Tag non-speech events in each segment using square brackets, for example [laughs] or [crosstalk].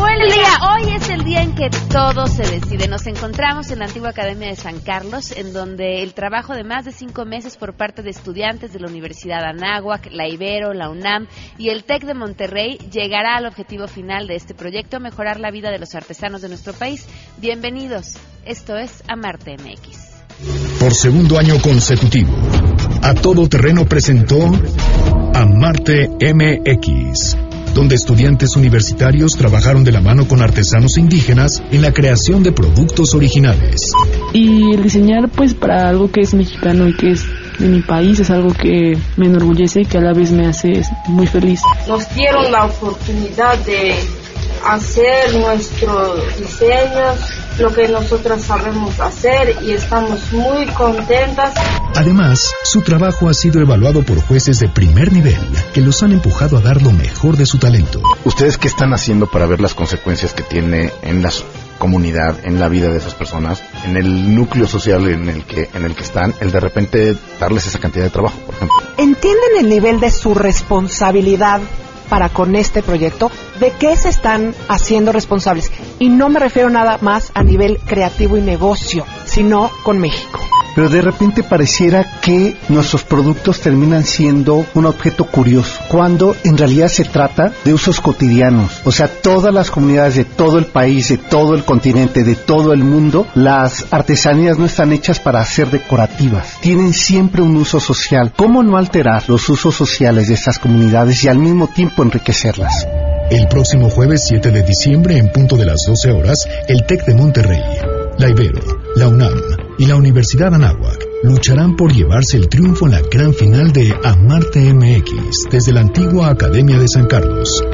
Llegó el día, hoy es el día en que todo se decide. Nos encontramos en la antigua Academia de San Carlos, en donde el trabajo de más de cinco meses por parte de estudiantes de la Universidad Anáhuac, la Ibero, la UNAM y el TEC de Monterrey llegará al objetivo final de este proyecto, mejorar la vida de los artesanos de nuestro país. Bienvenidos, esto es Amarte MX. Por segundo año consecutivo, A Todo Terreno presentó Amarte MX donde estudiantes universitarios trabajaron de la mano con artesanos indígenas en la creación de productos originales. Y el diseñar pues para algo que es mexicano y que es de mi país es algo que me enorgullece y que a la vez me hace muy feliz. Nos dieron la oportunidad de hacer nuestros diseños, lo que nosotras sabemos hacer y estamos muy contentas. Además, su trabajo ha sido evaluado por jueces de primer nivel que los han empujado a dar lo mejor de su talento. ¿Ustedes qué están haciendo para ver las consecuencias que tiene en la comunidad, en la vida de esas personas, en el núcleo social en el que en el que están, el de repente darles esa cantidad de trabajo, por ejemplo? ¿Entienden el nivel de su responsabilidad para con este proyecto, de qué se están haciendo responsables. Y no me refiero nada más a nivel creativo y negocio, sino con México pero de repente pareciera que nuestros productos terminan siendo un objeto curioso, cuando en realidad se trata de usos cotidianos. O sea, todas las comunidades de todo el país, de todo el continente, de todo el mundo, las artesanías no están hechas para ser decorativas, tienen siempre un uso social. ¿Cómo no alterar los usos sociales de estas comunidades y al mismo tiempo enriquecerlas? El próximo jueves 7 de diciembre, en punto de las 12 horas, el TEC de Monterrey, la Ibero, la UNAM, y la Universidad Anáhuac lucharán por llevarse el triunfo en la gran final de Amarte MX desde la antigua Academia de San Carlos.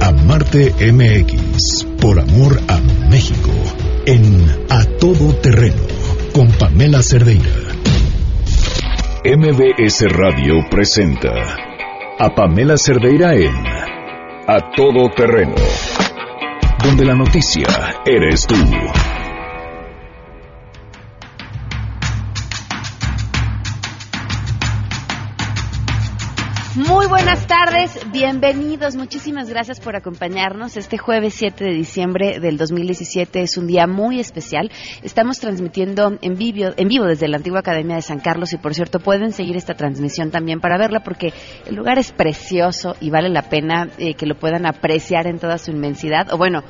Amarte MX, por amor a México, en A Todo Terreno, con Pamela Cerdeira. MBS Radio presenta a Pamela Cerdeira en A Todo Terreno, donde la noticia eres tú. Muy buenas tardes, bienvenidos, muchísimas gracias por acompañarnos. Este jueves 7 de diciembre del 2017 es un día muy especial. Estamos transmitiendo en vivo, en vivo desde la antigua Academia de San Carlos y por cierto pueden seguir esta transmisión también para verla porque el lugar es precioso y vale la pena eh, que lo puedan apreciar en toda su inmensidad. O bueno,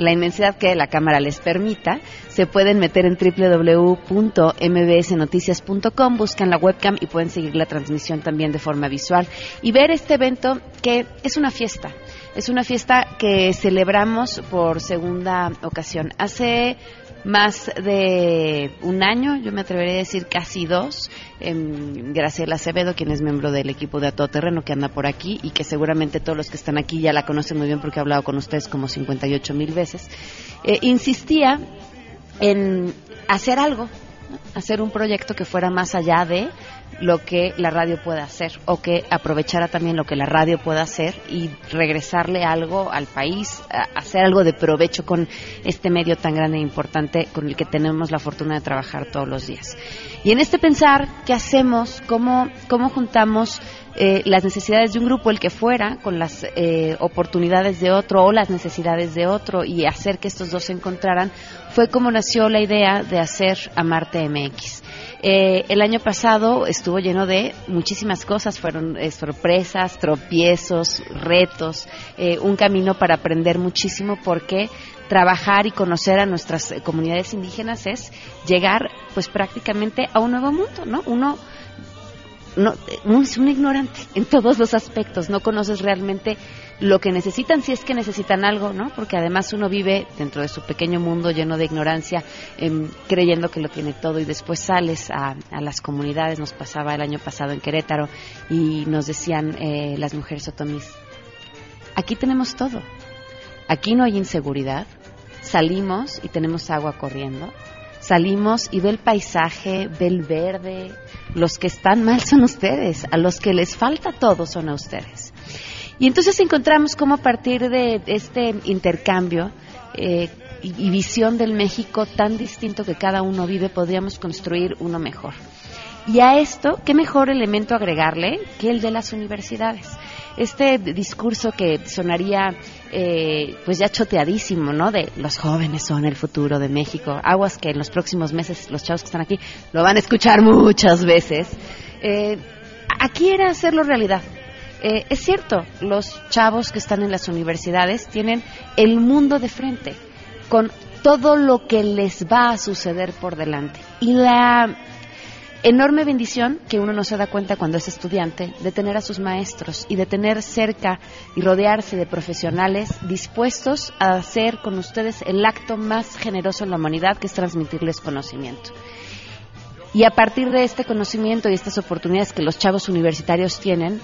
la inmensidad que la cámara les permita, se pueden meter en www.mbsnoticias.com, buscan la webcam y pueden seguir la transmisión también de forma visual y ver este evento que es una fiesta. Es una fiesta que celebramos por segunda ocasión. Hace más de un año, yo me atrevería a decir casi dos, eh, Graciela Acevedo, quien es miembro del equipo de A Todo Terreno que anda por aquí y que seguramente todos los que están aquí ya la conocen muy bien porque he hablado con ustedes como 58 mil veces, eh, insistía en hacer algo, hacer un proyecto que fuera más allá de lo que la radio puede hacer o que aprovechara también lo que la radio pueda hacer y regresarle algo al país, hacer algo de provecho con este medio tan grande e importante con el que tenemos la fortuna de trabajar todos los días. Y en este pensar, ¿qué hacemos? ¿Cómo, cómo juntamos eh, las necesidades de un grupo, el que fuera, con las eh, oportunidades de otro o las necesidades de otro y hacer que estos dos se encontraran? Fue como nació la idea de hacer Amarte MX. Eh, el año pasado estuvo lleno de muchísimas cosas, fueron eh, sorpresas, tropiezos, retos, eh, un camino para aprender muchísimo porque trabajar y conocer a nuestras comunidades indígenas es llegar pues prácticamente a un nuevo mundo, ¿no? Uno no, es un ignorante en todos los aspectos, no conoces realmente lo que necesitan si es que necesitan algo, ¿no? Porque además uno vive dentro de su pequeño mundo lleno de ignorancia, em, creyendo que lo tiene todo y después sales a, las comunidades, nos pasaba el año pasado en Querétaro y nos decían eh, las mujeres otomís, aquí tenemos todo, aquí no hay inseguridad, salimos y tenemos agua corriendo, salimos y ve el paisaje, ve el verde. Los que están mal son ustedes, a los que les falta todo son a ustedes. Y entonces encontramos cómo a partir de este intercambio eh, y, visión del México tan distinto que cada uno vive, podríamos construir uno mejor. Y a esto, ¿qué mejor elemento agregarle que el de las universidades? este discurso que sonaría eh, pues ya choteadísimo, ¿no? De los jóvenes son el futuro de México. Aguas que en los próximos meses los chavos que están aquí lo van a escuchar muchas veces. Eh, aquí era hacerlo realidad. Eh, es cierto, los chavos que están en las universidades tienen el mundo de frente, con todo lo que les va a suceder por delante. Y la enorme bendición que uno no se da cuenta cuando es estudiante de tener a sus maestros y de tener cerca y rodearse de profesionales dispuestos a hacer con ustedes el acto más generoso en la humanidad, que es transmitirles conocimiento. Y a partir de este conocimiento y estas oportunidades que los chavos universitarios tienen,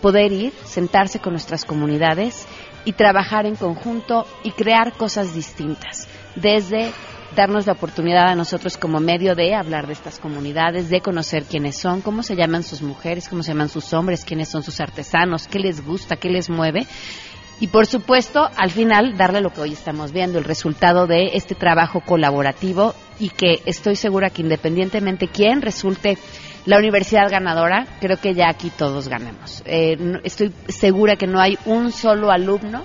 poder ir, sentarse con nuestras comunidades y trabajar en conjunto y crear cosas distintas, desde darnos la oportunidad a nosotros como medio de hablar de estas comunidades, de conocer quiénes son, cómo se llaman sus mujeres, cómo se llaman sus hombres, quiénes son sus artesanos, qué les gusta, qué les mueve. Y por supuesto, al final, darle lo que hoy estamos viendo, el resultado de este trabajo colaborativo y que estoy segura que independientemente quién resulte la universidad ganadora, creo que ya aquí todos ganamos. Eh, estoy segura que no hay un solo alumno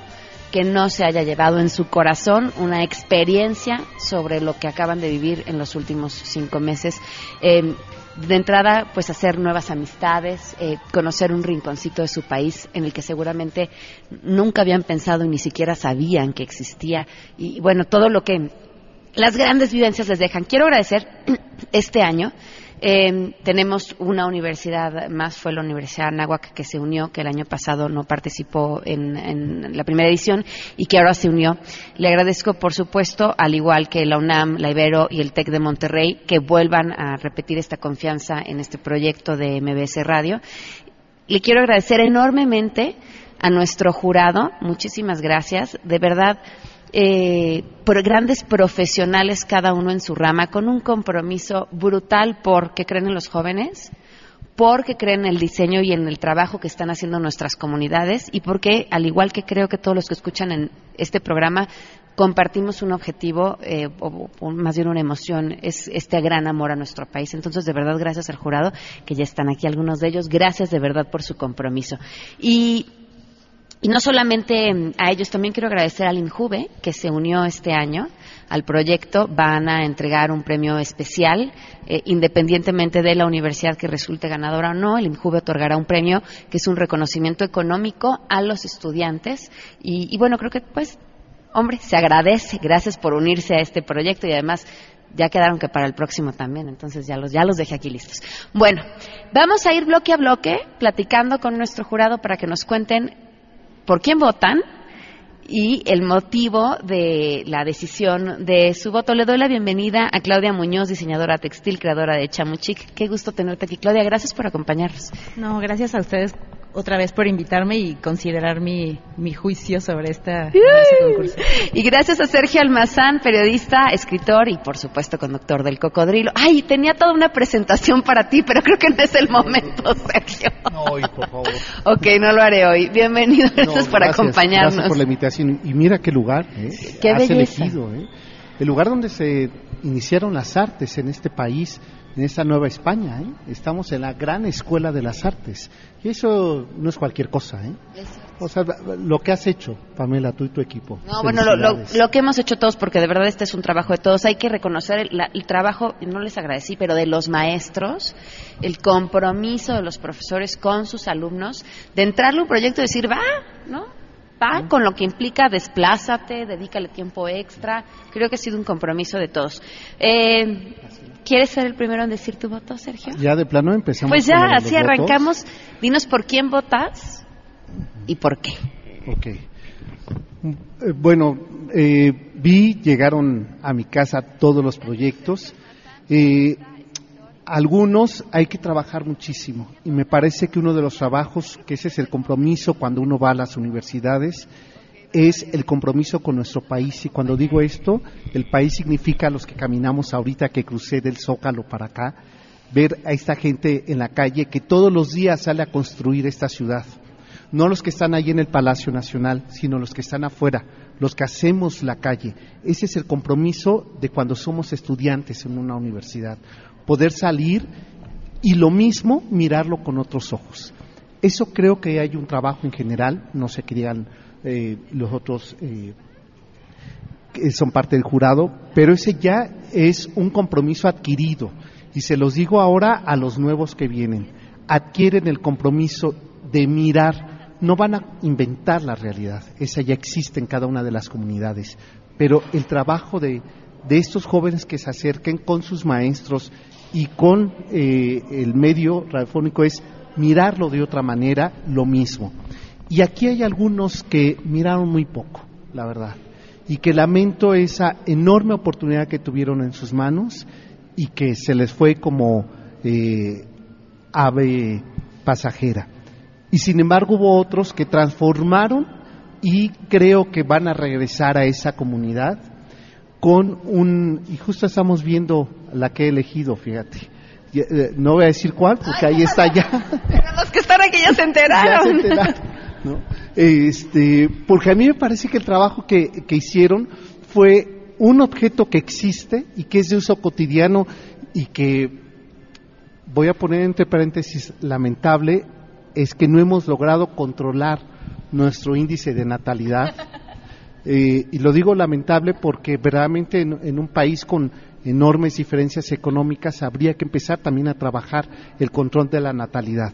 que no se haya llevado en su corazón una experiencia sobre lo que acaban de vivir en los últimos cinco meses. Eh, de entrada, pues hacer nuevas amistades, eh, conocer un rinconcito de su país en el que seguramente nunca habían pensado y ni siquiera sabían que existía. Y bueno, todo lo que las grandes vivencias les dejan. Quiero agradecer [clears throat] este año eh, tenemos una universidad más, fue la Universidad Anáhuac que se unió, que el año pasado no participó en, la primera edición y que ahora se unió. Le agradezco, por supuesto, al igual que la UNAM, la Ibero y el TEC de Monterrey, que vuelvan a repetir esta confianza en este proyecto de MBS Radio. Le quiero agradecer enormemente a nuestro jurado. Muchísimas gracias. De verdad, eh, por grandes profesionales cada uno en su rama, con un compromiso brutal porque creen en los jóvenes, porque creen en el diseño y en el trabajo que están haciendo nuestras comunidades y porque, al igual que creo que todos los que escuchan en este programa, compartimos un objetivo, eh, o, más bien una emoción, es este gran amor a nuestro país. Entonces, de verdad, gracias al jurado, que ya están aquí algunos de ellos, gracias de verdad por su compromiso. Y y no solamente mm, a ellos, también quiero agradecer al INJUVE, que se unió este año al proyecto. Van a entregar un premio especial, eh, independientemente de la universidad que resulte ganadora o no. El INJUVE otorgará un premio que es un reconocimiento económico a los estudiantes. Y, y bueno, creo que, pues, hombre, se agradece. Gracias por unirse a este proyecto y además ya quedaron que para el próximo también, entonces ya los, ya los dejé aquí listos. Bueno, vamos a ir bloque a bloque platicando con nuestro jurado para que nos cuenten por quién votan y el motivo de la decisión de su voto. Le doy la bienvenida a Claudia Muñoz, diseñadora textil, creadora de Chamuchic. Qué gusto tenerte aquí, Claudia. Gracias por acompañarnos. No, gracias a ustedes otra vez por invitarme y considerar mi, mi juicio sobre esta, concurso. Y gracias a Sergio Almazán, periodista, escritor y por supuesto conductor del Cocodrilo. Ay, tenía toda una presentación para ti, pero creo que no es el momento, [laughs] Sergio. No, hoy, por favor. ok, no lo haré hoy. Bienvenido, gracias, por acompañarnos. Gracias por la invitación. Y mira qué lugar ¿eh? qué has elegido. ¿eh? El lugar donde se iniciaron las artes en este país en esta nueva España. ¿eh? Estamos en la gran escuela de las artes. Y eso no es cualquier cosa. ¿eh? O sea, lo que has hecho, Pamela, tú y tu equipo. No, bueno, lo, que hemos hecho todos, porque de verdad este es un trabajo de todos, hay que reconocer el, el trabajo, no les agradecí, pero de los maestros, el compromiso de los profesores con sus alumnos, de entrarle un proyecto y decir, va, ¿no? Va con lo que implica desplázate, dedícale tiempo extra. Creo que ha sido un compromiso de todos. Eh, ¿Quieres ser el primero en decir tu voto, Sergio? Ya de plano empezamos. Pues ya, así arrancamos. Dinos por quién votas y por qué. Ok. Eh, bueno, eh, vi, llegaron a mi casa todos los proyectos. Eh, algunos hay que trabajar muchísimo y me parece que uno de los trabajos, que ese es el compromiso cuando uno va a las universidades, es el compromiso con nuestro país. Y cuando digo esto, el país significa los que caminamos ahorita, que crucé del Zócalo para acá, ver a esta gente en la calle que todos los días sale a construir esta ciudad. No los que están ahí en el Palacio Nacional, sino los que están afuera, los que hacemos la calle. Ese es el compromiso de cuando somos estudiantes en una universidad. Poder salir y lo mismo mirarlo con otros ojos. eso creo que hay un trabajo en general, no sé qué eh, los otros eh, que son parte del jurado, pero ese ya es un compromiso adquirido. Y se los digo ahora a los nuevos que vienen. Adquieren el compromiso de mirar, no van a inventar la realidad, esa ya existe en cada una de las comunidades, pero el trabajo de, de estos jóvenes que se acerquen con sus maestros y con eh, el medio radiofónico es mirarlo de otra manera, lo mismo. Y aquí hay algunos que miraron muy poco, la verdad, y que lamento esa enorme oportunidad que tuvieron en sus manos y que se les fue como eh, ave pasajera. Y sin embargo hubo otros que transformaron y creo que van a regresar a esa comunidad con un, y justo estamos viendo la que he elegido, fíjate. Eh, no voy a decir cuál, porque ahí está ya. [laughs] los que están aquí ya se [laughs] enteraron. Este, porque a mí me parece que el trabajo que, que hicieron fue un objeto que existe y que es de uso cotidiano y que, voy a poner entre paréntesis, lamentable, es que no hemos logrado controlar nuestro índice de natalidad. [laughs] Eh, y lo digo lamentable porque verdaderamente en, un país con enormes diferencias económicas habría que empezar también a trabajar el control de la natalidad.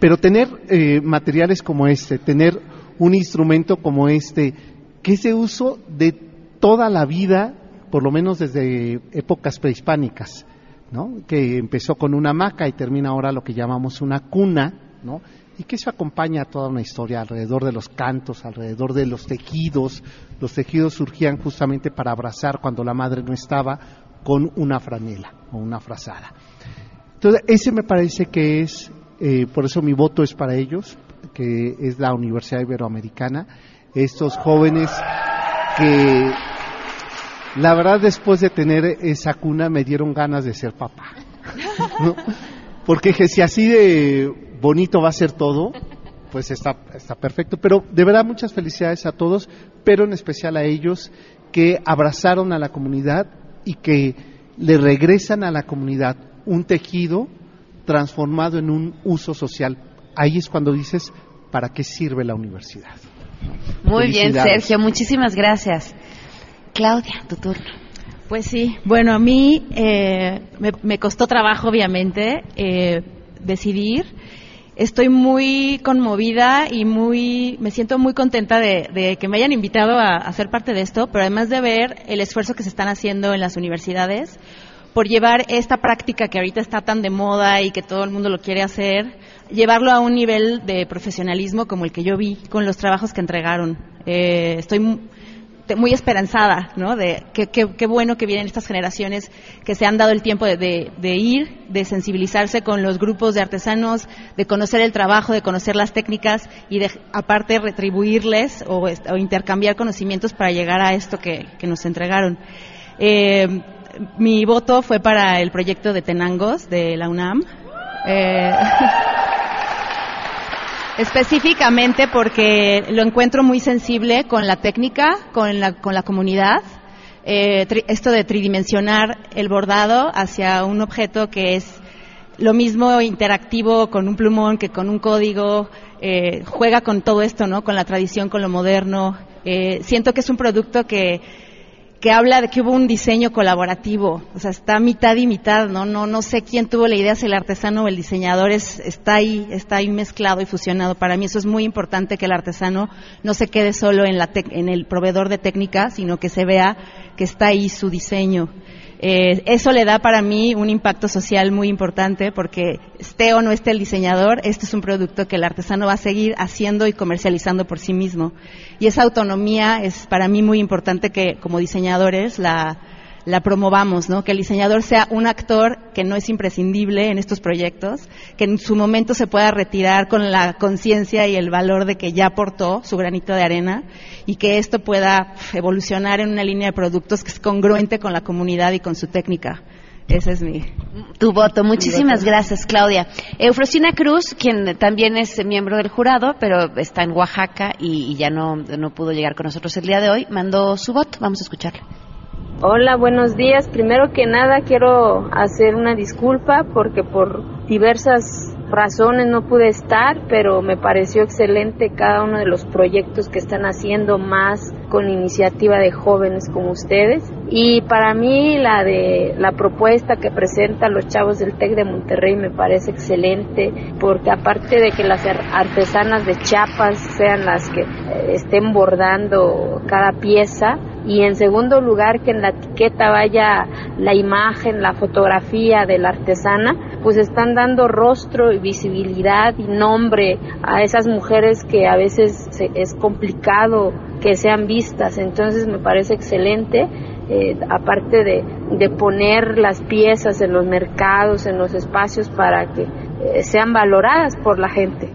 Pero tener eh, materiales como este, tener un instrumento como este, que es de uso de toda la vida, por lo menos desde épocas prehispánicas, ¿no? que empezó con una hamaca y termina ahora lo que llamamos una cuna, y que eso acompaña toda una historia alrededor de los cantos, alrededor de los tejidos. Los tejidos surgían justamente para abrazar cuando la madre no estaba con una franela o una frazada. Entonces, ese me parece que es, eh, por eso mi voto es para ellos, que es la Universidad Iberoamericana, estos jóvenes que la verdad después de tener esa cuna me dieron ganas de ser papá. Porque si así de bonito va a ser todo, pues está, está perfecto. Pero de verdad muchas felicidades a todos, pero en especial a ellos que abrazaron a la comunidad y que le regresan a la comunidad un tejido transformado en un uso social. Ahí es cuando dices, ¿para qué sirve la universidad? Muy bien, Sergio, muchísimas gracias. Claudia, tu turno. Pues sí, bueno, a mí eh, me, costó trabajo, obviamente, eh, decidir estoy muy conmovida y muy, me siento muy contenta de, que me hayan invitado a, a, ser parte de esto, pero además de ver el esfuerzo que se están haciendo en las universidades por llevar esta práctica que ahorita está tan de moda y que todo el mundo lo quiere hacer, llevarlo a un nivel de profesionalismo como el que yo vi con los trabajos que entregaron. Eh, estoy muy esperanzada, ¿no? De qué bueno que vienen estas generaciones que se han dado el tiempo de, ir, de sensibilizarse con los grupos de artesanos, de conocer el trabajo, de conocer las técnicas y de, aparte, retribuirles o, intercambiar conocimientos para llegar a esto que, nos entregaron. Eh, mi voto fue para el proyecto de Tenangos de la UNAM. Eh, [laughs] específicamente porque lo encuentro muy sensible con la técnica, con la, con la comunidad. Eh, esto de tridimensionar el bordado hacia un objeto que es lo mismo interactivo con un plumón que con un código, eh, juega con todo esto, ¿no? Con la tradición, con lo moderno. Eh, siento que es un producto que que habla de que hubo un diseño colaborativo, o sea, está mitad y mitad, ¿no? No, no sé quién tuvo la idea, si el artesano o el diseñador es, está ahí, está ahí mezclado y fusionado. Para mí eso es muy importante que el artesano no se quede solo en, la en el proveedor de técnica, sino que se vea que está ahí su diseño. Eh, eso le da para mí un impacto social muy importante porque esté o no esté el diseñador, este es un producto que el artesano va a seguir haciendo y comercializando por sí mismo. Y esa autonomía es para mí muy importante que como diseñadores la, la promovamos, ¿no? Que el diseñador sea un actor que no es imprescindible en estos proyectos, que en su momento se pueda retirar con la conciencia y el valor de que ya aportó su granito de arena y que esto pueda evolucionar en una línea de productos que es congruente con la comunidad y con su técnica. Ese es mi. Tu voto. Muchísimas gracias, Claudia. Eufrosina Cruz, quien también es miembro del jurado, pero está en Oaxaca y, y ya no, no pudo llegar con nosotros el día de hoy, mandó su voto. Vamos a escucharlo. Hola, buenos días. Primero que nada quiero hacer una disculpa porque por diversas razones no pude estar, pero me pareció excelente cada uno de los proyectos que están haciendo más con iniciativa de jóvenes como ustedes. Y para mí la de la propuesta que presentan los chavos del TEC de Monterrey me parece excelente, porque aparte de que las artesanas de Chiapas sean las que eh, estén bordando cada pieza, y en segundo lugar que en la etiqueta vaya la imagen, la fotografía de la artesana, pues están dando rostro y visibilidad y nombre a esas mujeres que a veces es complicado que sean vistas. Entonces me parece excelente, eh, aparte de, de, poner las piezas en los mercados, en los espacios para que eh, sean valoradas por la gente.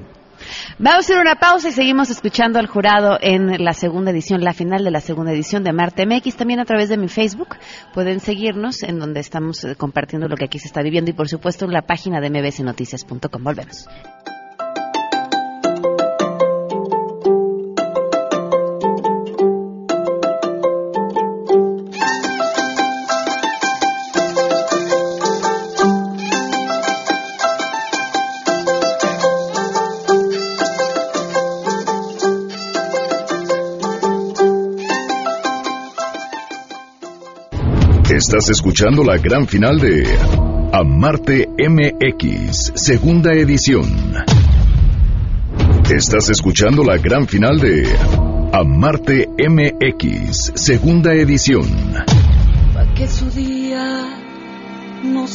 Vamos a hacer una pausa y seguimos escuchando al jurado en la segunda edición, la final de la segunda edición de Marte MX. También a través de mi Facebook pueden seguirnos en donde estamos eh, compartiendo lo que aquí se está viviendo y por supuesto en la página de mbsnoticias.com. Volvemos. Estás escuchando la gran final de Amarte MX, segunda edición. Estás escuchando la gran final de Amarte MX, segunda edición. Pa'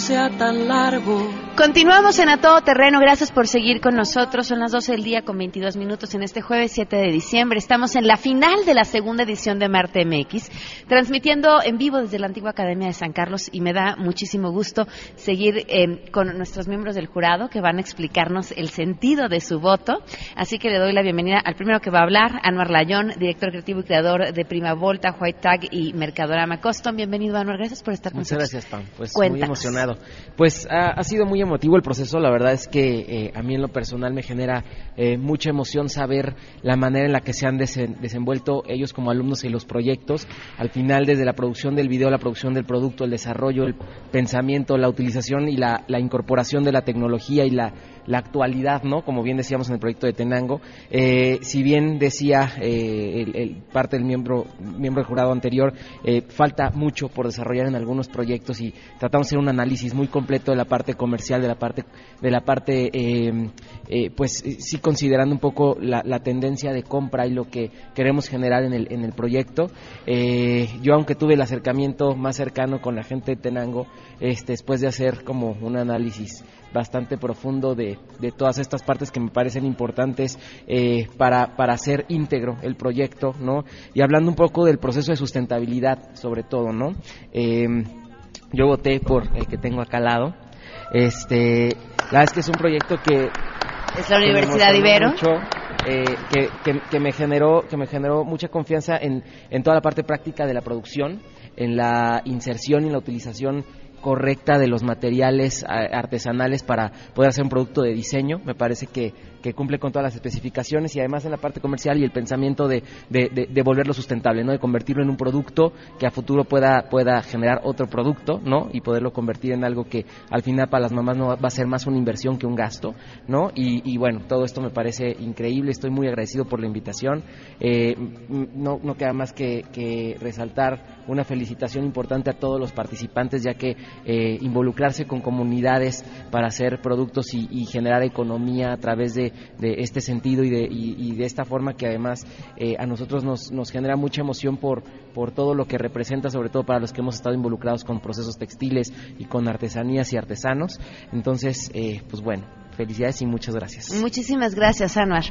sea tan largo Continuamos en A Todo Terreno. Gracias por seguir con nosotros. Son las 12 del día con 22 minutos en este jueves 7 de diciembre. Estamos en la final de la segunda edición de Marte MX, transmitiendo en vivo desde la antigua Academia de San Carlos y me da muchísimo gusto seguir eh, con nuestros miembros del jurado que van a explicarnos el sentido de su voto. Así que le doy la bienvenida al primero que va a hablar, Anuar Layón, director creativo y creador de Prima Volta, White Tag y Mercadorama Custom. Bienvenido, Anuar. Gracias por estar con nosotros. Muchas gracias, Pam. Pues muy emocionado. Pues ha sido muy motivo el proceso, la verdad es que eh, a mí en lo personal me genera eh, mucha emoción saber la manera en la que se han desenvuelto ellos como alumnos en los proyectos. Al final, desde la producción del video, la producción del producto, el desarrollo, el pensamiento, la utilización y la incorporación de la tecnología y la la actualidad, ¿no? Como bien decíamos en el proyecto de Tenango. Eh, si bien decía eh, el, parte del miembro, miembro del jurado anterior, eh, falta mucho por desarrollar en algunos proyectos y tratamos de hacer un análisis muy completo de la parte comercial, de la parte, de la parte, pues sí considerando un poco la, tendencia de compra y lo que queremos generar en el, en el proyecto. yo aunque tuve el acercamiento más cercano con la gente de Tenango, este, después de hacer como un análisis bastante profundo de, de todas estas partes que me parecen importantes eh, para, para hacer íntegro el proyecto, ¿no? Y hablando un poco del proceso de sustentabilidad, sobre todo, ¿no? Em, yo voté por el que tengo acá al lado. Este, la verdad es que es un proyecto que es la Universidad Ibero. Eh, que, que, me generó que me generó mucha confianza en, en toda la parte práctica de la producción, en la inserción y la utilización correcta de los materiales artesanales para poder hacer un producto de diseño. Me parece que cumple con todas las especificaciones y además en la parte comercial y el pensamiento de, volverlo sustentable, ¿no? De convertirlo en un producto que a futuro pueda, pueda generar otro producto, ¿no? Y poderlo convertir en algo que al final para las mamás no va a ser más una inversión que un gasto, ¿no? Y, bueno, todo esto me parece increíble, estoy muy agradecido por la invitación. Eh, no, no queda más que, que, resaltar una felicitación importante a todos los participantes, ya que eh, involucrarse con comunidades para hacer productos y, generar economía a través de de, este sentido y de, y, de esta forma que además eh, a nosotros nos, nos genera mucha emoción por, por todo lo que representa, sobre todo para los que hemos estado involucrados con procesos textiles y con artesanías y artesanos. Entonces, eh, pues bueno, felicidades y muchas gracias. Muchísimas gracias, Anuar.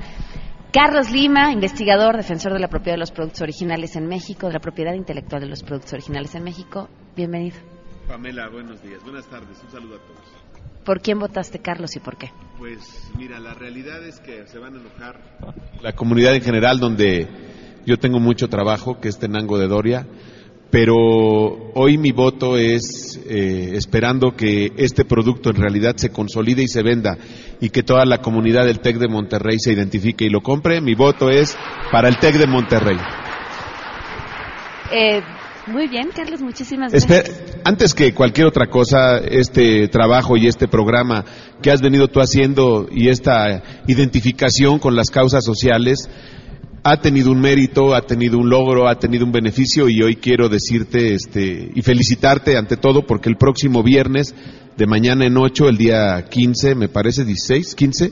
Carlos Lima, investigador, defensor de la propiedad de los productos originales en México, de la propiedad intelectual de los productos originales en México. Bienvenido. Pamela, buenos días, buenas tardes, un saludo a todos. ¿Por quién votaste, Carlos, y por qué? Pues mira, la realidad es que se van a enojar la comunidad en general, donde yo tengo mucho trabajo, que es Tenango de Doria, pero hoy mi voto es eh, esperando que este producto en realidad se consolide y se venda y que toda la comunidad del TEC de Monterrey se identifique y lo compre. Mi voto es para el TEC de Monterrey. Eh, Muy bien, Carlos, muchísimas Espe- gracias. antes que cualquier otra cosa, este trabajo y este programa que has venido tú haciendo y esta identificación con las causas sociales ha tenido un mérito, ha tenido un logro, ha tenido un beneficio y hoy quiero decirte este y felicitarte ante todo porque el próximo viernes de mañana en 8, el día 15, me parece 16, 15,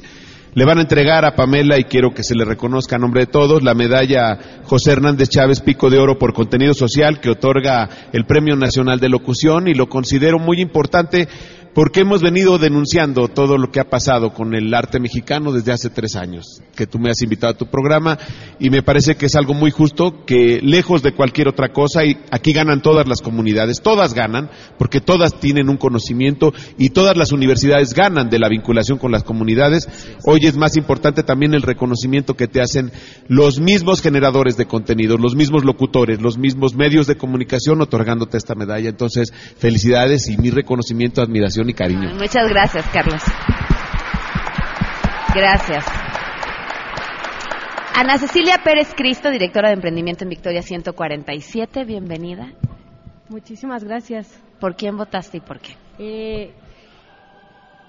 le van a entregar a Pamela y quiero que se le reconozca a nombre de todos la medalla José Hernández Chávez Pico de Oro por contenido social que otorga el Premio Nacional de Locución y lo considero muy importante porque hemos venido denunciando todo lo que ha pasado con el arte mexicano desde hace tres años, que tú me has invitado a tu programa y me parece que es algo muy justo que lejos de cualquier otra cosa, y aquí ganan todas las comunidades, todas ganan, porque todas tienen un conocimiento y todas las universidades ganan de la vinculación con las comunidades. Hoy es más importante también el reconocimiento que te hacen los mismos generadores de contenido, los mismos locutores, los mismos medios de comunicación otorgándote esta medalla. Entonces, felicidades y mi reconocimiento, admiración y cariño. Muchas gracias, Carlos. Gracias. Ana Cecilia Pérez Cristo, directora de emprendimiento en Victoria 147, bienvenida. Muchísimas gracias. ¿Por quién votaste y por qué? Eh,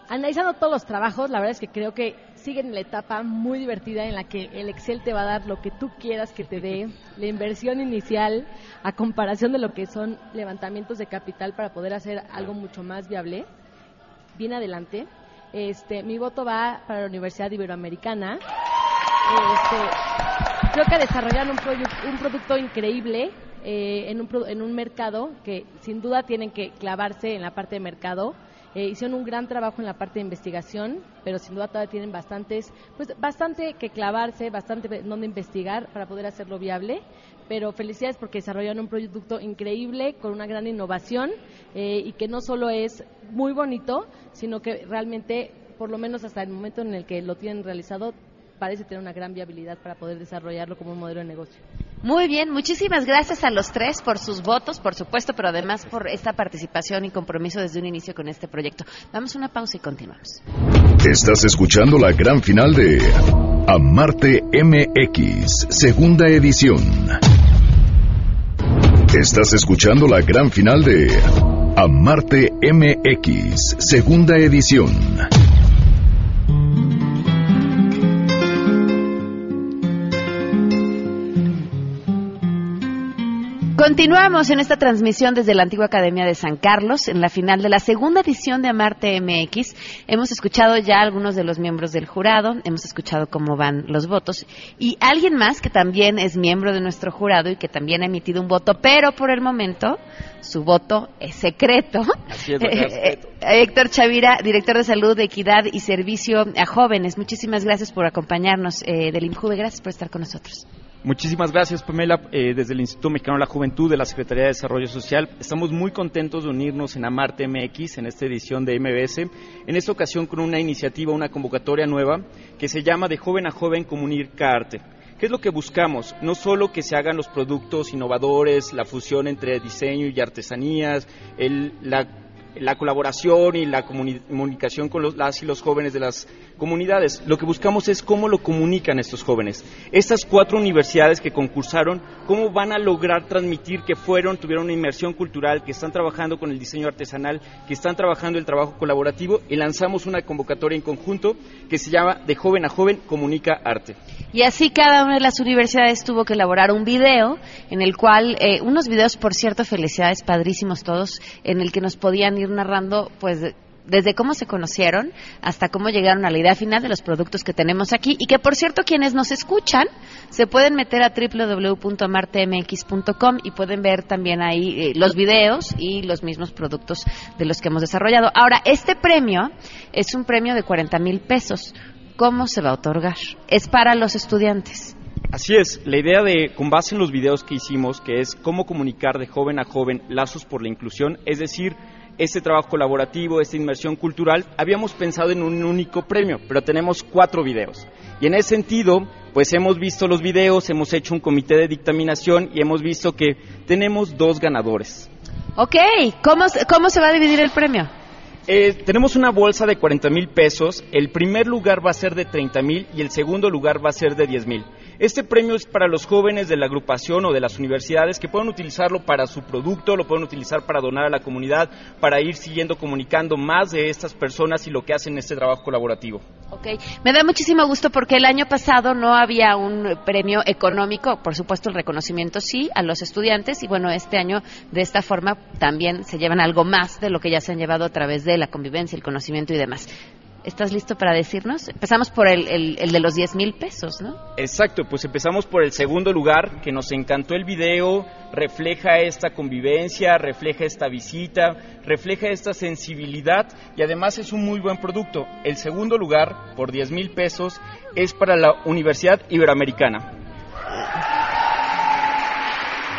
analizando todos los trabajos, la verdad es que creo que siguen en la etapa muy divertida en la que el Excel te va a dar lo que tú quieras que te dé, la inversión inicial a comparación de lo que son levantamientos de capital para poder hacer algo mucho más viable. Bien adelante. Este, mi voto va para la Universidad Iberoamericana. Este, creo que desarrollaron un, un producto increíble eh, en, un, en un mercado que sin duda tienen que clavarse en la parte de mercado. Eh, hicieron un gran trabajo en la parte de investigación, pero sin duda todavía tienen bastantes, pues bastante que clavarse, bastante donde investigar para poder hacerlo viable. Pero felicidades porque desarrollaron un producto increíble con una gran innovación eh, y que no solo es muy bonito, sino que realmente, por lo menos hasta el momento en el que lo tienen realizado, parece tener una gran viabilidad para poder desarrollarlo como un modelo de negocio. Muy bien, muchísimas gracias a los tres por sus votos, por supuesto, pero además por esta participación y compromiso desde un inicio con este proyecto. Vamos a una pausa y continuamos. Estás escuchando la gran final de Amarte MX, segunda edición. Estás escuchando la gran final de Amarte MX, segunda edición. Continuamos en esta transmisión desde la antigua Academia de San Carlos, en la final de la segunda edición de Amarte MX. Hemos escuchado ya algunos de los miembros del jurado, hemos escuchado cómo van los votos y alguien más que también es miembro de nuestro jurado y que también ha emitido un voto, pero por el momento su voto es secreto. Así es, [laughs] secreto. Eh, Héctor Chavira, director de Salud, Equidad y Servicio a Jóvenes. Muchísimas gracias por acompañarnos eh, del INJUVE. Gracias por estar con nosotros. Muchísimas gracias, Pamela. Eh, desde el Instituto Mexicano de la Juventud de la Secretaría de Desarrollo Social, estamos muy contentos de unirnos en Amarte MX en esta edición de MBS. En esta ocasión con una iniciativa, una convocatoria nueva que se llama De Joven a Joven Comunica Arte. ¿Qué es lo que buscamos? No solo que se hagan los productos innovadores, la fusión entre diseño y artesanías, el- la, la colaboración y la comuni- comunicación con los, las y los jóvenes de las comunidades. Lo que buscamos es cómo lo comunican estos jóvenes. Estas cuatro universidades que concursaron, cómo van a lograr transmitir que fueron, tuvieron una inmersión cultural, que están trabajando con el diseño artesanal, que están trabajando el trabajo colaborativo y lanzamos una convocatoria en conjunto que se llama De joven a joven comunica arte. Y así cada una de las universidades tuvo que elaborar un video en el cual, eh, unos videos, por cierto, felicidades, padrísimos todos, en el que nos podían ir narrando, pues, de- desde cómo se conocieron hasta cómo llegaron a la idea final de los productos que tenemos aquí y que por cierto quienes nos escuchan se pueden meter a www.martemx.com y pueden ver también ahí eh, los videos y los mismos productos de los que hemos desarrollado. Ahora, este premio es un premio de 40 mil pesos. ¿Cómo se va a otorgar? Es para los estudiantes. Así es, la idea de, con base en los videos que hicimos, que es cómo comunicar de joven a joven lazos por la inclusión, es decir, este trabajo colaborativo, esta inmersión cultural, habíamos pensado en un único premio, pero tenemos cuatro videos. Y en ese sentido, pues hemos visto los videos, hemos hecho un comité de dictaminación y hemos visto que tenemos dos ganadores. Ok, ¿cómo, se- cómo se va a dividir el premio? Eh, tenemos una bolsa de 40 mil pesos. El primer lugar va a ser de 30 mil y el segundo lugar va a ser de 10 mil. Este premio es para los jóvenes de la agrupación o de las universidades que pueden utilizarlo para su producto, lo pueden utilizar para donar a la comunidad, para ir siguiendo comunicando más de estas personas y lo que hacen en este trabajo colaborativo. Ok, me da muchísimo gusto porque el año pasado no había un premio económico, por supuesto el reconocimiento sí a los estudiantes y bueno, este año de esta forma también se llevan algo más de lo que ya se han llevado a través de la convivencia, el conocimiento y demás. ¿Estás listo para decirnos? Empezamos por el, el, el de los 10 mil pesos, ¿no? Exacto, pues empezamos por el segundo lugar, que nos encantó el video, refleja esta convivencia, refleja esta visita, refleja esta sensibilidad y además es un muy buen producto. El segundo lugar, por 10 mil pesos, es para la Universidad Iberoamericana.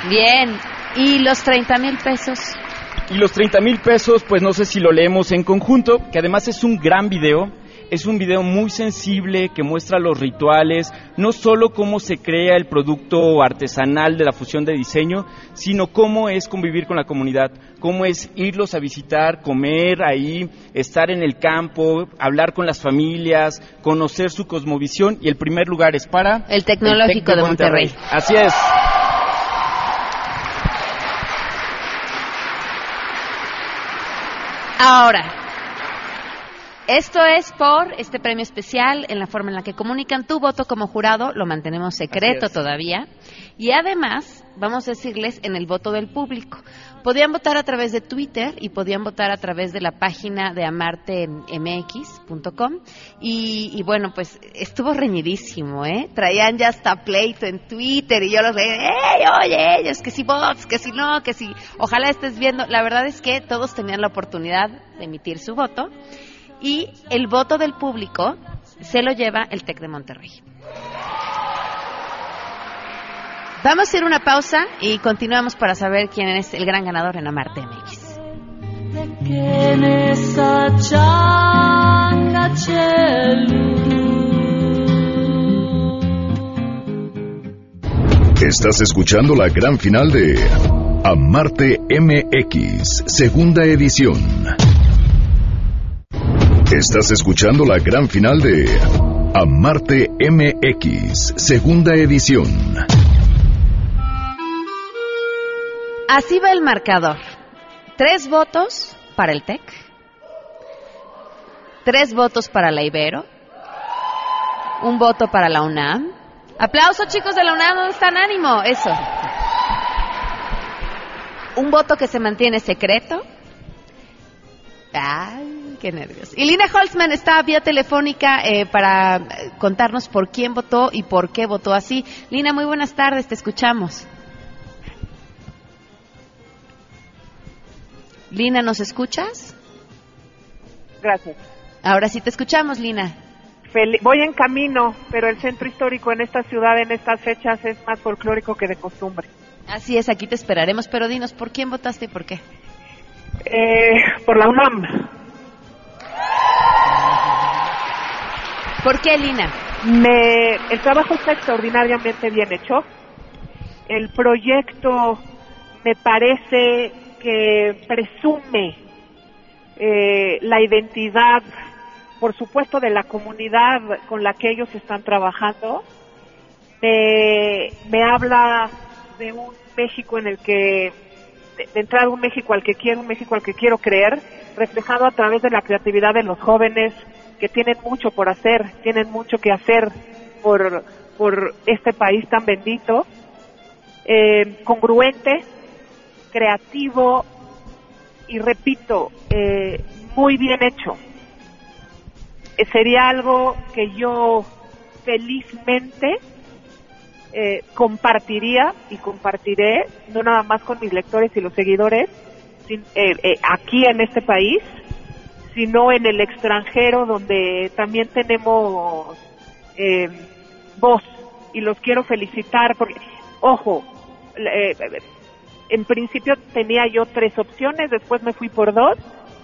Bien, ¿y los 30 mil pesos? Y los 30 mil pesos, pues no sé si lo leemos en conjunto, que además es un gran video. Es un video muy sensible que muestra los rituales, no solo cómo se crea el producto artesanal de la fusión de diseño, sino cómo es convivir con la comunidad, cómo es irlos a visitar, comer ahí, estar en el campo, hablar con las familias, conocer su cosmovisión y el primer lugar es para el Tecnológico el Tec de Monterrey. Así es. Ahora, esto es por este premio especial en la forma en la que comunican tu voto como jurado, lo mantenemos secreto todavía. Y además, vamos a decirles en el voto del público. Podían votar a través de Twitter y podían votar a través de la página de amartemx.com. Y, y bueno, pues estuvo reñidísimo, ¿eh? Traían ya hasta pleito en Twitter y yo los leí, ¡Ey, oye, ellos! Que si votos, que si no, que si. Ojalá estés viendo. La verdad es que todos tenían la oportunidad de emitir su voto y el voto del público se lo lleva el TEC de Monterrey. Vamos a ir una pausa y continuamos para saber quién es el gran ganador en Amarte MX. Estás escuchando la gran final de Amarte MX, segunda edición. Estás escuchando la gran final de Amarte MX, segunda edición. Así va el marcador. Tres votos para el TEC, tres votos para la Ibero, un voto para la UNAM. Aplauso chicos de la UNAM, ¿dónde están? Ánimo, eso. Un voto que se mantiene secreto. Ay, qué nervios. Y Lina Holzman está vía telefónica eh, para eh, contarnos por quién votó y por qué votó así. Lina, muy buenas tardes, te escuchamos. Lina, ¿nos escuchas? Gracias. Ahora sí te escuchamos, Lina. Fel- voy en camino, pero el centro histórico en esta ciudad en estas fechas es más folclórico que de costumbre. Así es, aquí te esperaremos, pero dinos, ¿por quién votaste y por qué? Eh, por la UNAM. ¿Por qué, Lina? Me, el trabajo está extraordinariamente bien hecho. El proyecto me parece que presume eh, la identidad, por supuesto, de la comunidad con la que ellos están trabajando. Me, me habla de un México en el que, de, entrar un México al que quiero, un México al que quiero creer, reflejado a través de la creatividad de los jóvenes que tienen mucho por hacer, tienen mucho que hacer por, por este país tan bendito, eh, congruente, creativo y repito, eh, muy bien hecho. Eh, sería algo que yo felizmente eh, compartiría y compartiré, no nada más con mis lectores y los seguidores, aquí en este país, sino en el extranjero donde también tenemos voz y los quiero felicitar porque, ojo, en principio tenía yo tres opciones, después me fui por dos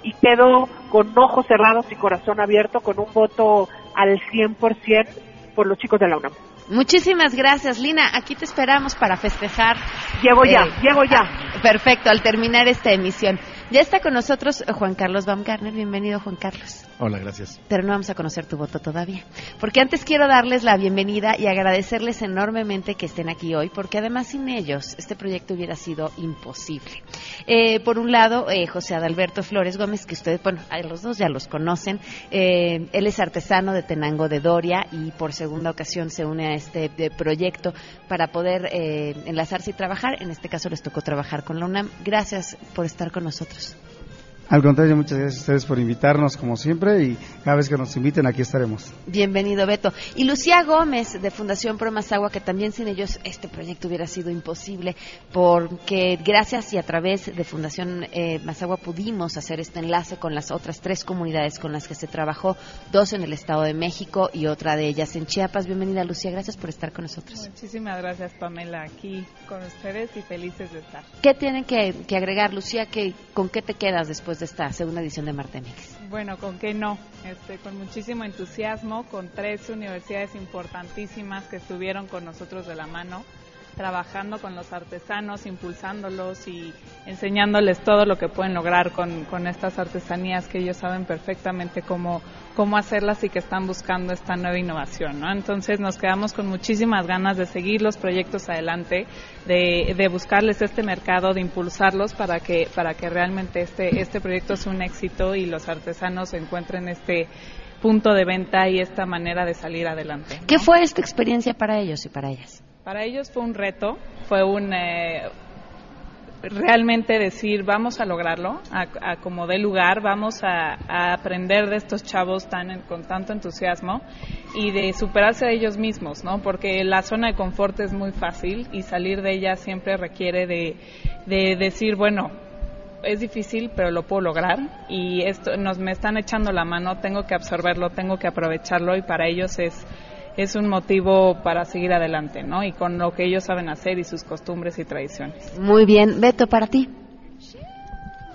y quedo con ojos cerrados y corazón abierto con un voto al 100% por los chicos de la UNAM. Muchísimas gracias, Lina. Aquí te esperamos para festejar. Llego ya, llego ya. ah, Perfecto, al terminar esta emisión. Ya está con nosotros Juan Carlos Baumgartner. Bienvenido, Juan Carlos. Hola, gracias. Pero no vamos a conocer tu voto todavía. Porque antes quiero darles la bienvenida y agradecerles enormemente que estén aquí hoy, porque además sin ellos este proyecto hubiera sido imposible. Eh, por un lado, eh, José Adalberto Flores Gómez, que ustedes, bueno, los dos ya los conocen. Eh, él es artesano de Tenango de Doria y por segunda ocasión se une a este de proyecto para poder eh, enlazarse y trabajar. En este caso les tocó trabajar con la UNAM. Gracias por estar con nosotros. Al contrario, muchas gracias a ustedes por invitarnos, como siempre, y cada vez que nos inviten, aquí estaremos. Bienvenido, Beto. Y Lucía Gómez, de Fundación Pro Mazagua, que también sin ellos este proyecto hubiera sido imposible, porque gracias y a través de Fundación eh, Mazagua pudimos hacer este enlace con las otras tres comunidades con las que se trabajó, dos en el Estado de México y otra de ellas en Chiapas. Bienvenida, Lucía. Gracias por estar con nosotros. Muchísimas gracias, Pamela, aquí con ustedes y felices de estar. ¿Qué tienen que, que agregar, Lucía? Que, ¿Con qué te quedas después de esta segunda edición de Martemix? Bueno, ¿con qué no? Este, con muchísimo entusiasmo, con tres universidades importantísimas que estuvieron con nosotros de la mano, trabajando con los artesanos, impulsándolos y enseñándoles todo lo que pueden lograr con, con estas artesanías que ellos saben perfectamente cómo, cómo hacerlas y que están buscando esta nueva innovación. ¿no? Entonces nos quedamos con muchísimas ganas de seguir los proyectos adelante, de, de buscarles este mercado, de impulsarlos para que, para que realmente este, este proyecto sea un éxito y los artesanos encuentren este punto de venta y esta manera de salir adelante. ¿Qué fue esta experiencia para ellos y para ellas? Para ellos fue un reto, fue un eh, realmente decir vamos a lograrlo, a, a como dé lugar, vamos a, aprender de estos chavos tan con tanto entusiasmo y de superarse a ellos mismos, ¿no? Porque la zona de confort es muy fácil y salir de ella siempre requiere de, de decir bueno es difícil, pero lo puedo lograr y esto nos me están echando la mano, tengo que absorberlo, tengo que aprovecharlo y para ellos es es un motivo para seguir adelante, ¿no? Y con lo que ellos saben hacer y sus costumbres y tradiciones. Muy bien, Beto, para ti,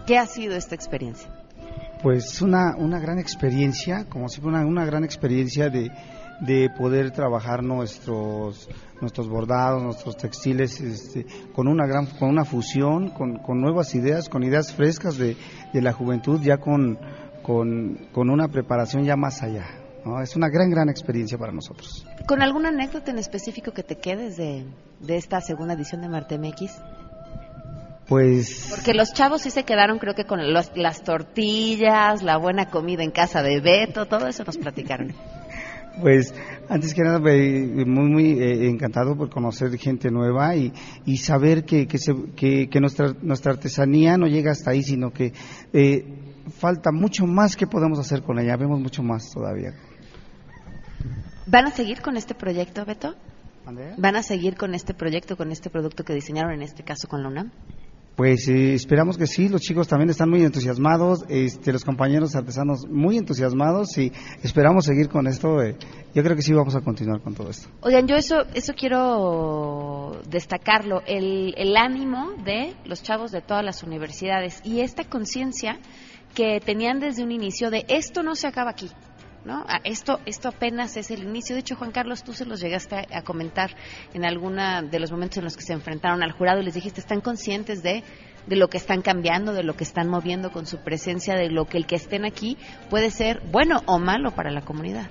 ¿qué ha sido esta experiencia? Pues una, una gran experiencia, como si fuera una, una gran experiencia de, de poder trabajar nuestros nuestros bordados, nuestros textiles, este, con una gran, con una fusión, con, con nuevas ideas, con ideas frescas de, de la juventud, ya con, con, con una preparación ya más allá. ¿No? Es una gran, gran experiencia para nosotros. ¿Con alguna anécdota en específico que te quedes de, de esta segunda edición de Marte MX? Pues. Porque los chavos sí se quedaron, creo que con los, las tortillas, la buena comida en casa de Beto, todo eso nos platicaron. [laughs] Pues antes que nada, muy, muy eh, encantado por conocer gente nueva y, y saber que, que, se, que, que, nuestra, nuestra artesanía no llega hasta ahí, sino que eh, falta mucho más que podemos hacer con ella, vemos mucho más todavía. ¿Van a seguir con este proyecto, Beto? ¿Van a seguir con este proyecto, con este producto que diseñaron, en este caso con la UNAM? Pues eh, esperamos que sí, los chicos también están muy entusiasmados, este, los compañeros artesanos muy entusiasmados y esperamos seguir con esto. Eh, yo creo que sí vamos a continuar con todo esto. Oigan, yo eso, eso quiero destacarlo, el, el ánimo de los chavos de todas las universidades y esta conciencia que tenían desde un inicio de esto no se acaba aquí. ¿No? Esto, esto apenas es el inicio. De hecho, Juan Carlos, tú se los llegaste a, a comentar en alguno de los momentos en los que se enfrentaron al jurado y les dijiste, ¿están conscientes de, de lo que están cambiando, de lo que están moviendo con su presencia, de lo que el que estén aquí puede ser bueno o malo para la comunidad?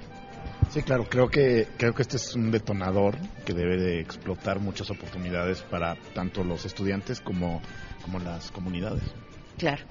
Sí, claro, creo que creo que este es un detonador que debe de explotar muchas oportunidades para tanto los estudiantes como, como las comunidades. Claro.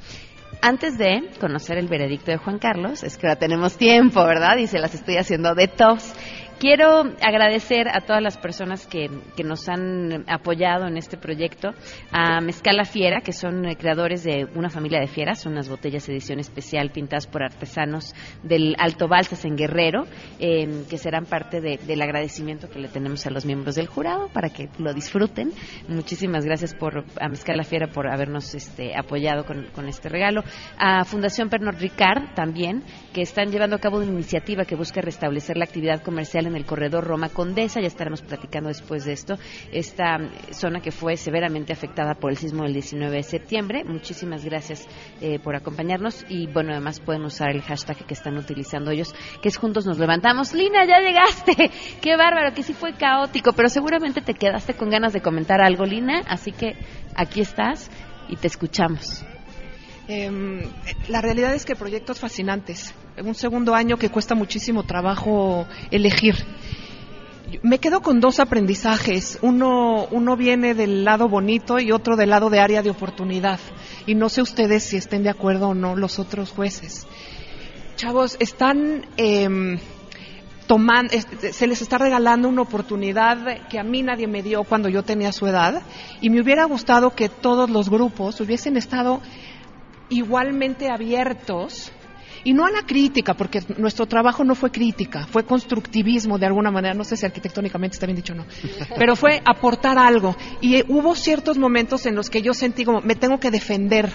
Antes de conocer el veredicto de Juan Carlos, es que ahora tenemos tiempo, ¿verdad? Y se las estoy haciendo de tos. Quiero agradecer a todas las personas que, que, nos han apoyado en este proyecto, a Mezcala Fiera, que son creadores de una familia de fieras, son unas botellas edición especial pintadas por artesanos del Alto Balsas en Guerrero, eh, que serán parte de, del agradecimiento que le tenemos a los miembros del jurado para que lo disfruten. Muchísimas gracias por, a Mezcala Fiera por habernos este, apoyado con, con este regalo. A Fundación Pernod Ricard también, que están llevando a cabo una iniciativa que busca restablecer la actividad comercial en el corredor Roma Condesa, ya estaremos platicando después de esto, esta zona que fue severamente afectada por el sismo del 19 de septiembre. Muchísimas gracias eh, por acompañarnos y bueno, además pueden usar el hashtag que están utilizando ellos, que es Juntos nos levantamos. Lina, ya llegaste. [laughs] Qué bárbaro, que sí fue caótico, pero seguramente te quedaste con ganas de comentar algo, Lina, así que aquí estás y te escuchamos. Eh, la realidad es que proyectos fascinantes un segundo año que cuesta muchísimo trabajo elegir. Me quedo con dos aprendizajes. Uno, uno viene del lado bonito y otro del lado de área de oportunidad. Y no sé ustedes si estén de acuerdo o no los otros jueces. Chavos, están em, tomando, se les está regalando una oportunidad que a mí nadie me dio cuando yo tenía su edad. Y me hubiera gustado que todos los grupos hubiesen estado igualmente abiertos y no a la crítica, porque nuestro trabajo no fue crítica, fue constructivismo de alguna manera, no sé si arquitectónicamente está bien dicho o no, [laughs] pero fue aportar algo. Y hubo ciertos momentos en los que yo sentí como, me tengo que defender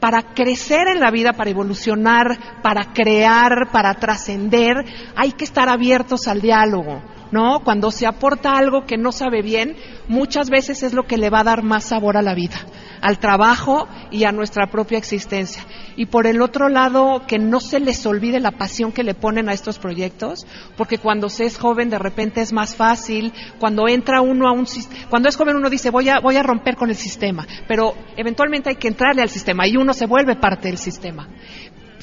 para crecer en la vida, para evolucionar, para crear, para trascender, hay que estar abiertos al diálogo. ¿No? Cuando se aporta algo que no sabe bien, muchas veces es lo que le va a dar más sabor a la vida, al trabajo y a nuestra propia existencia. Y por el otro lado, que no se les olvide la pasión que le ponen a estos proyectos, porque cuando se es joven de repente es más fácil, cuando entra uno a un cuando es joven uno dice voy a voy a romper con el sistema, pero eventualmente hay que entrarle al sistema y uno se vuelve parte del sistema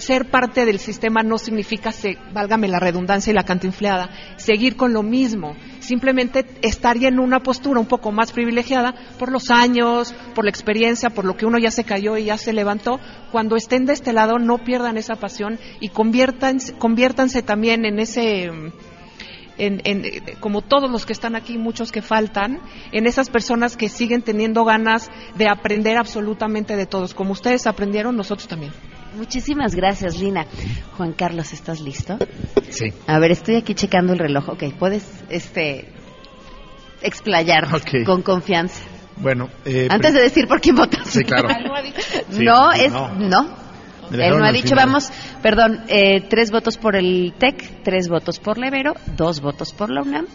ser parte del sistema no significa, se, válgame la redundancia y la cantinfleada, seguir con lo mismo. Simplemente estaría en una postura un poco más privilegiada por los años, por la experiencia, por lo que uno ya se cayó y ya se levantó. Cuando estén de este lado, no pierdan esa pasión y conviértanse, conviértanse también en ese. En, en, como todos los que están aquí, muchos que faltan, en esas personas que siguen teniendo ganas de aprender absolutamente de todos. Como ustedes aprendieron, nosotros también. Muchísimas gracias, Lina. Juan Carlos, ¿estás listo? Sí. A ver, estoy aquí checando el reloj. Ok, puedes este, explayar con confianza. Bueno, eh, antes de decir por quién votas. Sí, claro. no, es no. Él no ha dicho, vamos, perdón, eh, tres votos por el TEC, tres votos por Levero, dos votos por la UNAM,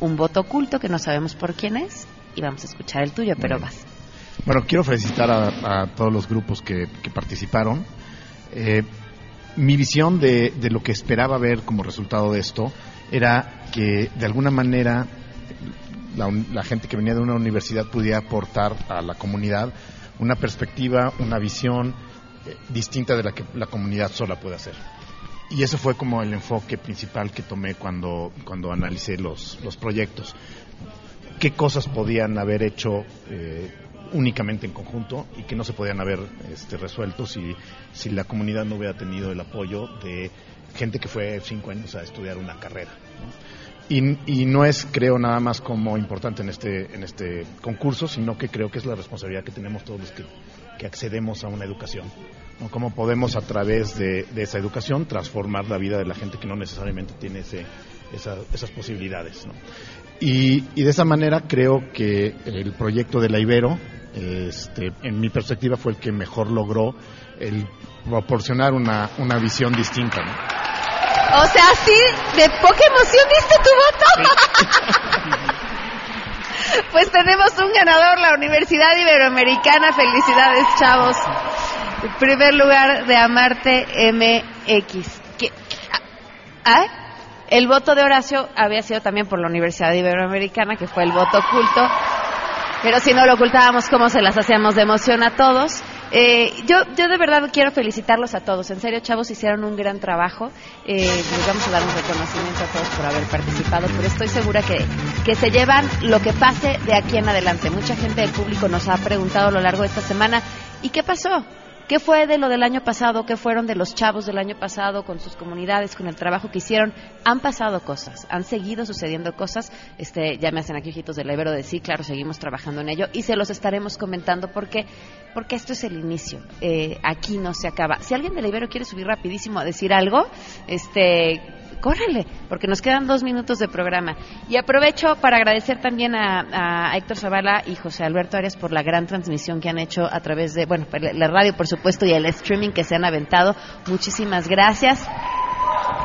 un voto oculto que no sabemos por quién es, y vamos a escuchar el tuyo, pero vas. Bueno, quiero felicitar a, todos los grupos que participaron. Eh, mi visión de, lo que esperaba ver como resultado de esto era que de alguna manera la, gente que venía de una universidad pudiera aportar a la comunidad una perspectiva, una visión eh, distinta de la que la comunidad sola puede hacer. Y ese fue como el enfoque principal que tomé cuando, cuando analicé los, los proyectos. ¿Qué cosas podían haber hecho eh, únicamente en conjunto y que no se podían haber este, resuelto si, si la comunidad no hubiera tenido el apoyo de gente que fue cinco años a estudiar una carrera. Y, y, no es, creo, nada más como importante en este, en este concurso, sino que creo que es la responsabilidad que tenemos todos los que, que accedemos a una educación. ¿no? Cómo podemos, a través de, de, esa educación, transformar la vida de la gente que no necesariamente tiene ese, esas posibilidades. ¿no? Y, y, de esa manera creo que el proyecto de la Ibero, este, en mi perspectiva, fue el que mejor logró el proporcionar una, una visión distinta. ¿no? O sea, sí, de poca emoción diste tu voto. [laughs] pues tenemos un ganador, la Universidad Iberoamericana. Felicidades, chavos. En primer lugar de Amarte MX. ¿Qué? ¿Ah? El voto de Horacio había sido también por la Universidad Iberoamericana, que fue el voto oculto. Pero si no lo ocultábamos, ¿cómo se las hacíamos de emoción a todos? Eh, yo, yo de verdad quiero felicitarlos a todos. En serio, chavos, hicieron un gran trabajo. Eh, les vamos a dar un reconocimiento a todos por haber participado, pero estoy segura que, que se llevan lo que pase de aquí en adelante. Mucha gente del público nos ha preguntado a lo largo de esta semana, ¿y qué pasó? ¿Qué fue de lo del año pasado? ¿Qué fueron de los chavos del año pasado con sus comunidades, con el trabajo que hicieron? Han pasado cosas, han seguido sucediendo cosas. Este, ya me hacen aquí ojitos del Ibero de sí, claro, seguimos trabajando en ello y se los estaremos comentando porque, porque esto es el inicio. Eh, aquí no se acaba. Si alguien del Ibero quiere subir rapidísimo a decir algo, este, córrele, porque nos quedan dos minutos de programa. Y aprovecho para agradecer también a, Héctor Zavala y José Alberto Arias por la gran transmisión que han hecho a través de, bueno, la radio por supuesto y el streaming que se han aventado. Muchísimas gracias.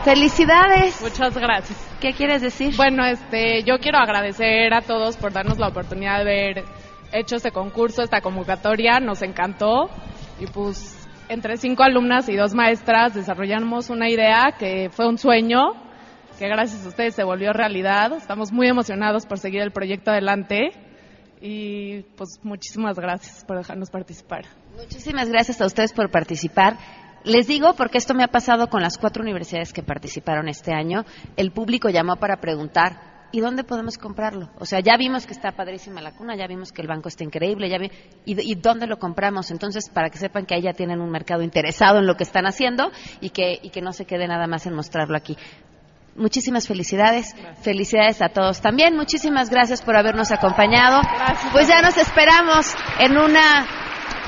Felicidades. Muchas gracias. ¿Qué quieres decir? Bueno, este, yo quiero agradecer a todos por darnos la oportunidad de haber hecho este concurso, esta convocatoria, nos encantó y pues entre cinco alumnas y dos maestras desarrollamos una idea que fue un sueño, que gracias a ustedes se volvió realidad. Estamos muy emocionados por seguir el proyecto adelante y pues muchísimas gracias por dejarnos participar. Muchísimas gracias a ustedes por participar. Les digo porque esto me ha pasado con las cuatro universidades que participaron este año. El público llamó para preguntar, ¿y dónde podemos comprarlo? O sea, ya vimos que está padrísima la cuna, ya vimos que el banco está increíble, ya vi, ¿y, ¿y, dónde lo compramos? Entonces, para que sepan que ahí ya tienen un mercado interesado en lo que están haciendo y que, y que no se quede nada más en mostrarlo aquí. Muchísimas felicidades, felicidades a todos también, muchísimas gracias por habernos acompañado. Pues ya nos esperamos en una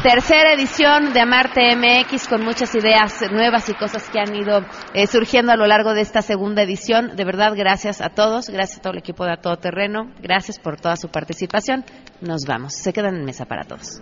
tercera edición de Amarte MX con muchas ideas nuevas y cosas que han ido eh, surgiendo a lo largo de esta segunda edición. De verdad, gracias a todos, gracias a todo el equipo de A Todo Terreno, gracias por toda su participación. Nos vamos, se quedan en mesa para todos.